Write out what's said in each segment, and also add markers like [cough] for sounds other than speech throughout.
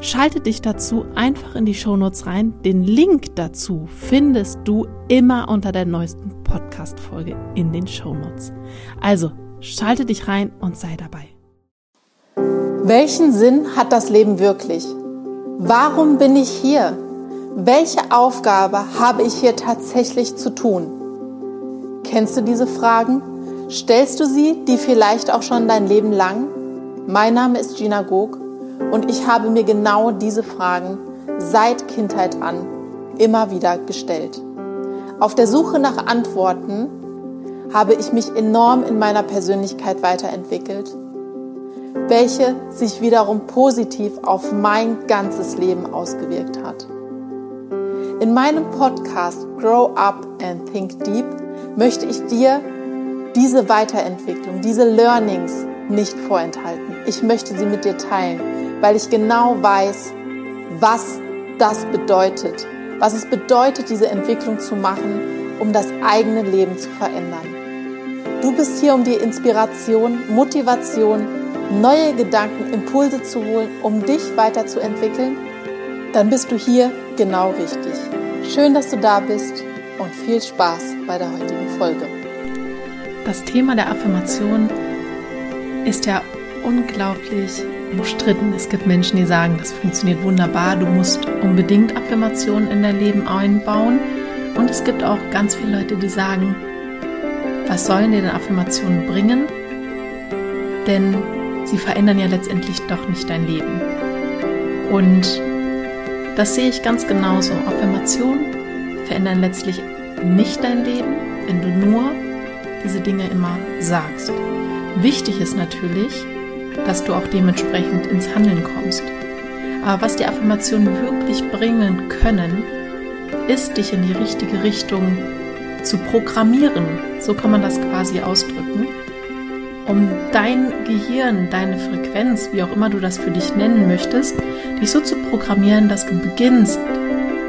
Schalte dich dazu einfach in die Shownotes rein. Den Link dazu findest du immer unter der neuesten Podcast-Folge in den Shownotes. Also schalte dich rein und sei dabei. Welchen Sinn hat das Leben wirklich? Warum bin ich hier? Welche Aufgabe habe ich hier tatsächlich zu tun? Kennst du diese Fragen? Stellst du sie, die vielleicht auch schon dein Leben lang? Mein Name ist Gina Gog und ich habe mir genau diese Fragen seit Kindheit an immer wieder gestellt. Auf der Suche nach Antworten habe ich mich enorm in meiner Persönlichkeit weiterentwickelt, welche sich wiederum positiv auf mein ganzes Leben ausgewirkt hat. In meinem Podcast Grow Up and Think Deep möchte ich dir diese Weiterentwicklung, diese Learnings nicht vorenthalten. Ich möchte sie mit dir teilen weil ich genau weiß, was das bedeutet, was es bedeutet, diese Entwicklung zu machen, um das eigene Leben zu verändern. Du bist hier, um dir Inspiration, Motivation, neue Gedanken, Impulse zu holen, um dich weiterzuentwickeln. Dann bist du hier genau richtig. Schön, dass du da bist und viel Spaß bei der heutigen Folge. Das Thema der Affirmation ist ja unglaublich umstritten. Es gibt Menschen, die sagen, das funktioniert wunderbar, du musst unbedingt Affirmationen in dein Leben einbauen. Und es gibt auch ganz viele Leute, die sagen, was sollen dir denn Affirmationen bringen? Denn sie verändern ja letztendlich doch nicht dein Leben. Und das sehe ich ganz genauso. Affirmationen verändern letztlich nicht dein Leben, wenn du nur diese Dinge immer sagst. Wichtig ist natürlich, dass du auch dementsprechend ins Handeln kommst. Aber was die Affirmationen wirklich bringen können, ist, dich in die richtige Richtung zu programmieren. So kann man das quasi ausdrücken. Um dein Gehirn, deine Frequenz, wie auch immer du das für dich nennen möchtest, dich so zu programmieren, dass du beginnst,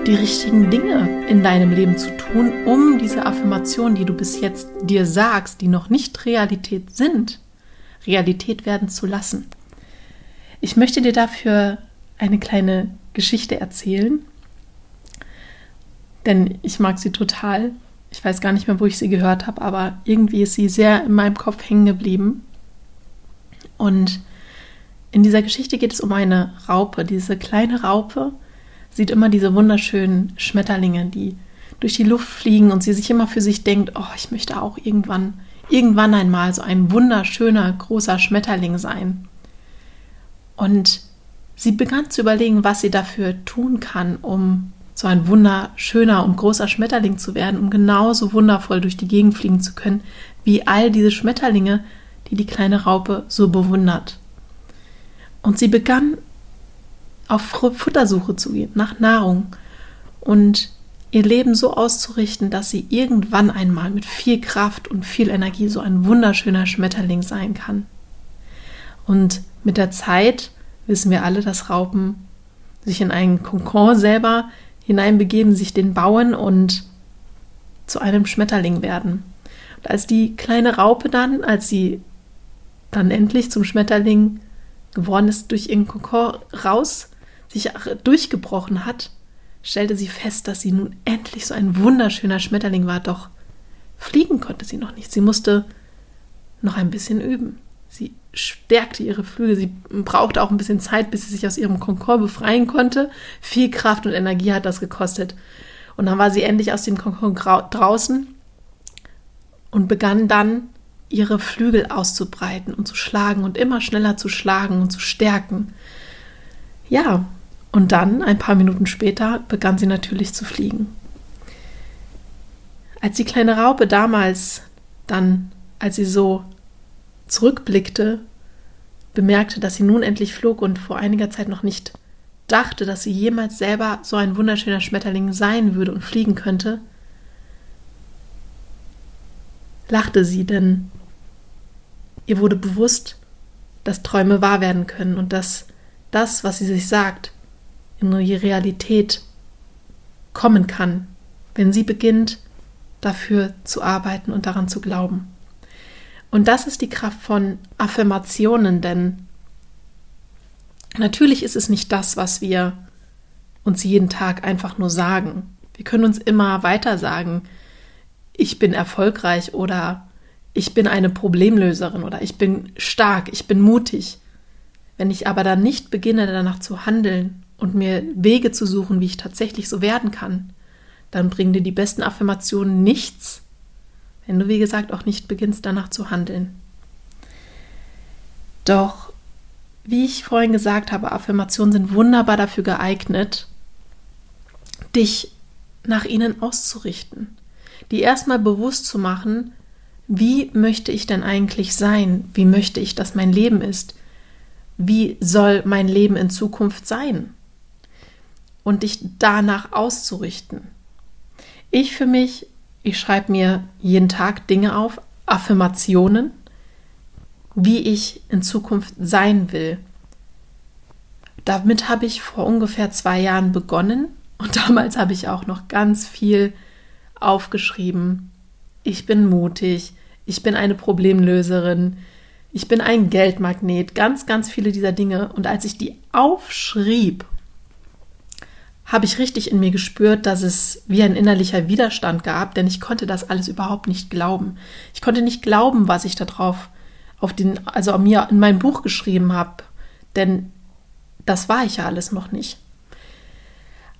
die richtigen Dinge in deinem Leben zu tun, um diese Affirmationen, die du bis jetzt dir sagst, die noch nicht Realität sind, Realität werden zu lassen. Ich möchte dir dafür eine kleine Geschichte erzählen, denn ich mag sie total. Ich weiß gar nicht mehr, wo ich sie gehört habe, aber irgendwie ist sie sehr in meinem Kopf hängen geblieben. Und in dieser Geschichte geht es um eine Raupe. Diese kleine Raupe sieht immer diese wunderschönen Schmetterlinge, die durch die Luft fliegen und sie sich immer für sich denkt, oh, ich möchte auch irgendwann irgendwann einmal so ein wunderschöner großer Schmetterling sein. Und sie begann zu überlegen, was sie dafür tun kann, um so ein wunderschöner und großer Schmetterling zu werden, um genauso wundervoll durch die Gegend fliegen zu können, wie all diese Schmetterlinge, die die kleine Raupe so bewundert. Und sie begann auf Futtersuche zu gehen, nach Nahrung. Und ihr Leben so auszurichten, dass sie irgendwann einmal mit viel Kraft und viel Energie so ein wunderschöner Schmetterling sein kann. Und mit der Zeit wissen wir alle, dass Raupen sich in einen Kokon selber hineinbegeben, sich den bauen und zu einem Schmetterling werden. Und als die kleine Raupe dann, als sie dann endlich zum Schmetterling geworden ist, durch ihren Kokon raus, sich durchgebrochen hat, stellte sie fest, dass sie nun endlich so ein wunderschöner Schmetterling war, doch fliegen konnte sie noch nicht. Sie musste noch ein bisschen üben. Sie stärkte ihre Flügel, sie brauchte auch ein bisschen Zeit, bis sie sich aus ihrem Konkord befreien konnte. Viel Kraft und Energie hat das gekostet. Und dann war sie endlich aus dem Konkord draußen und begann dann ihre Flügel auszubreiten und zu schlagen und immer schneller zu schlagen und zu stärken. Ja, und dann, ein paar Minuten später, begann sie natürlich zu fliegen. Als die kleine Raupe damals dann, als sie so zurückblickte, bemerkte, dass sie nun endlich flog und vor einiger Zeit noch nicht dachte, dass sie jemals selber so ein wunderschöner Schmetterling sein würde und fliegen könnte, lachte sie, denn ihr wurde bewusst, dass Träume wahr werden können und dass das, was sie sich sagt, in die Realität kommen kann, wenn sie beginnt, dafür zu arbeiten und daran zu glauben. Und das ist die Kraft von Affirmationen, denn natürlich ist es nicht das, was wir uns jeden Tag einfach nur sagen. Wir können uns immer weiter sagen, ich bin erfolgreich oder ich bin eine Problemlöserin oder ich bin stark, ich bin mutig. Wenn ich aber dann nicht beginne, danach zu handeln und mir Wege zu suchen, wie ich tatsächlich so werden kann, dann bringen dir die besten Affirmationen nichts, wenn du, wie gesagt, auch nicht beginnst, danach zu handeln. Doch, wie ich vorhin gesagt habe, Affirmationen sind wunderbar dafür geeignet, dich nach ihnen auszurichten, die erstmal bewusst zu machen, wie möchte ich denn eigentlich sein? Wie möchte ich, dass mein Leben ist? Wie soll mein Leben in Zukunft sein? Und dich danach auszurichten. Ich für mich, ich schreibe mir jeden Tag Dinge auf, Affirmationen, wie ich in Zukunft sein will. Damit habe ich vor ungefähr zwei Jahren begonnen und [laughs] damals habe ich auch noch ganz viel aufgeschrieben. Ich bin mutig, ich bin eine Problemlöserin, ich bin ein Geldmagnet, ganz, ganz viele dieser Dinge. Und als ich die aufschrieb, habe ich richtig in mir gespürt, dass es wie ein innerlicher Widerstand gab, denn ich konnte das alles überhaupt nicht glauben. Ich konnte nicht glauben, was ich da drauf auf den, also mir in mein Buch geschrieben habe, denn das war ich ja alles noch nicht.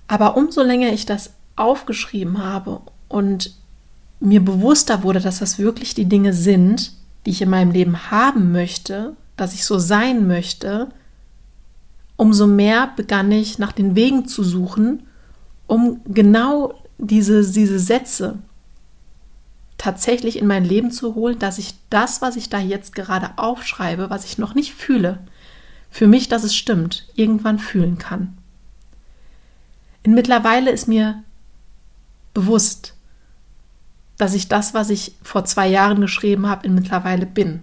Aber umso länger ich das aufgeschrieben habe und mir bewusster wurde, dass das wirklich die Dinge sind, die ich in meinem Leben haben möchte, dass ich so sein möchte, umso mehr begann ich nach den Wegen zu suchen, um genau diese, diese Sätze tatsächlich in mein Leben zu holen, dass ich das, was ich da jetzt gerade aufschreibe, was ich noch nicht fühle, für mich, dass es stimmt, irgendwann fühlen kann. Und mittlerweile ist mir bewusst, dass ich das, was ich vor zwei Jahren geschrieben habe, in mittlerweile bin.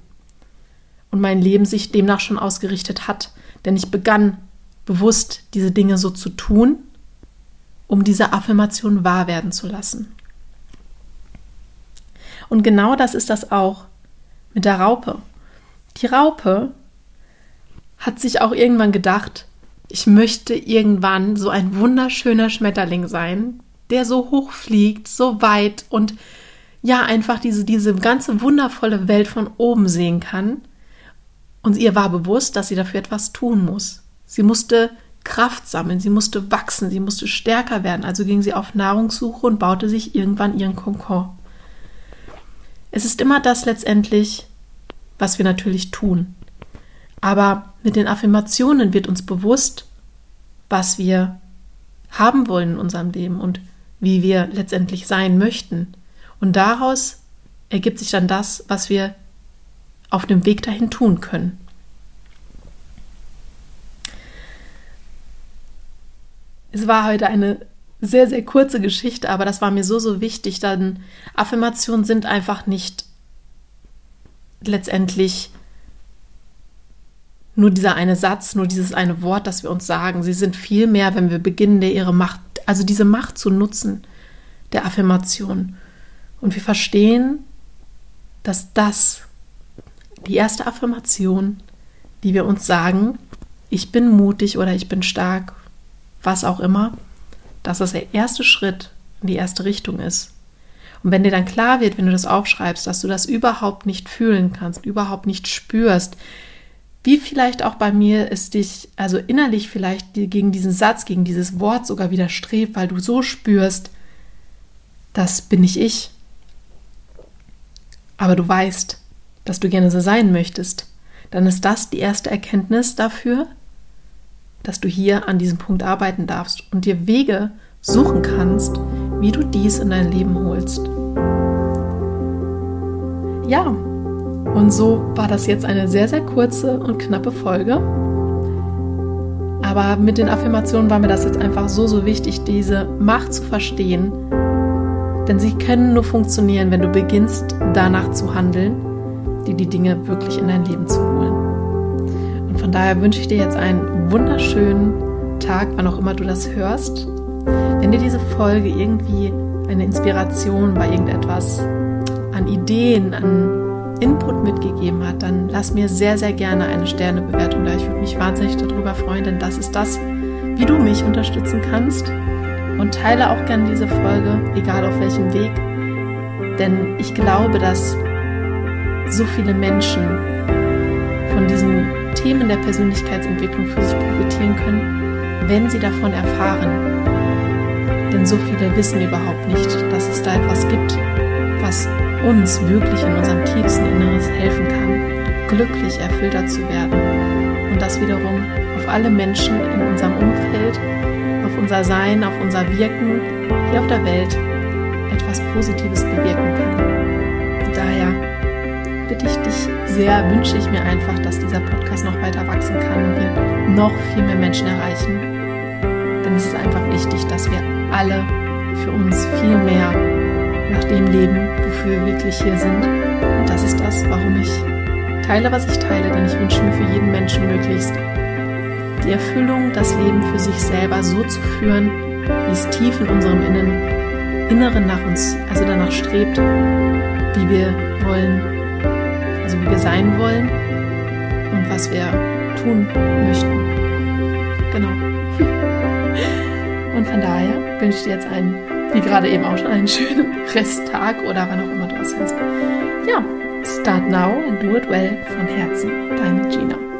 Und mein Leben sich demnach schon ausgerichtet hat. Denn ich begann bewusst diese Dinge so zu tun, um diese Affirmation wahr werden zu lassen. Und genau das ist das auch mit der Raupe. Die Raupe hat sich auch irgendwann gedacht, ich möchte irgendwann so ein wunderschöner Schmetterling sein, der so hoch fliegt, so weit und ja, einfach diese, diese ganze wundervolle Welt von oben sehen kann. Und ihr war bewusst, dass sie dafür etwas tun muss. Sie musste Kraft sammeln, sie musste wachsen, sie musste stärker werden. Also ging sie auf Nahrungssuche und baute sich irgendwann ihren Konkord. Es ist immer das letztendlich, was wir natürlich tun. Aber mit den Affirmationen wird uns bewusst, was wir haben wollen in unserem Leben und wie wir letztendlich sein möchten. Und daraus ergibt sich dann das, was wir auf dem Weg dahin tun können. Es war heute eine sehr, sehr kurze Geschichte, aber das war mir so, so wichtig, denn Affirmationen sind einfach nicht letztendlich nur dieser eine Satz, nur dieses eine Wort, das wir uns sagen. Sie sind viel mehr, wenn wir beginnen, der ihre Macht, also diese Macht zu nutzen, der Affirmation. Und wir verstehen, dass das die erste Affirmation, die wir uns sagen, ich bin mutig oder ich bin stark, was auch immer, dass das der erste Schritt in die erste Richtung ist. Und wenn dir dann klar wird, wenn du das aufschreibst, dass du das überhaupt nicht fühlen kannst, überhaupt nicht spürst, wie vielleicht auch bei mir es dich, also innerlich vielleicht gegen diesen Satz, gegen dieses Wort sogar widerstrebt, weil du so spürst, das bin nicht ich aber du weißt, dass du gerne so sein möchtest, dann ist das die erste Erkenntnis dafür, dass du hier an diesem Punkt arbeiten darfst und dir Wege suchen kannst, wie du dies in dein Leben holst. Ja, und so war das jetzt eine sehr, sehr kurze und knappe Folge. Aber mit den Affirmationen war mir das jetzt einfach so, so wichtig, diese Macht zu verstehen, Denn sie können nur funktionieren, wenn du beginnst, danach zu handeln, dir die Dinge wirklich in dein Leben zu holen. Daher wünsche ich dir jetzt einen wunderschönen Tag, wann auch immer du das hörst. Wenn dir diese Folge irgendwie eine Inspiration bei irgendetwas an Ideen, an Input mitgegeben hat, dann lass mir sehr, sehr gerne eine Sternebewertung da. Ich würde mich wahnsinnig darüber freuen, denn das ist das, wie du mich unterstützen kannst. Und teile auch gerne diese Folge, egal auf welchem Weg. Denn ich glaube, dass so viele Menschen von diesen Themen der Persönlichkeitsentwicklung für sich profitieren können, wenn sie davon erfahren. Denn so viele wissen überhaupt nicht, dass es da etwas gibt, was uns wirklich in unserem tiefsten Inneres helfen kann, glücklich erfüllter zu werden. Und das wiederum auf alle Menschen in unserem Umfeld, auf unser Sein, auf unser Wirken hier auf der Welt etwas Positives bewirken kann. Bitte ich dich sehr, wünsche ich mir einfach, dass dieser Podcast noch weiter wachsen kann und wir noch viel mehr Menschen erreichen. Denn es ist einfach wichtig, dass wir alle für uns viel mehr nach dem leben, wofür wir wirklich hier sind. Und das ist das, warum ich teile, was ich teile, denn ich wünsche mir für jeden Menschen möglichst die Erfüllung, das Leben für sich selber so zu führen, wie es tief in unserem Innen, Inneren nach uns, also danach strebt, wie wir wollen, also wie wir sein wollen und was wir tun möchten. Genau. Und von daher wünsche ich dir jetzt einen wie gerade eben auch schon einen schönen Resttag oder wann auch immer du hörst. Ja, start now and do it well von Herzen. Deine Gina.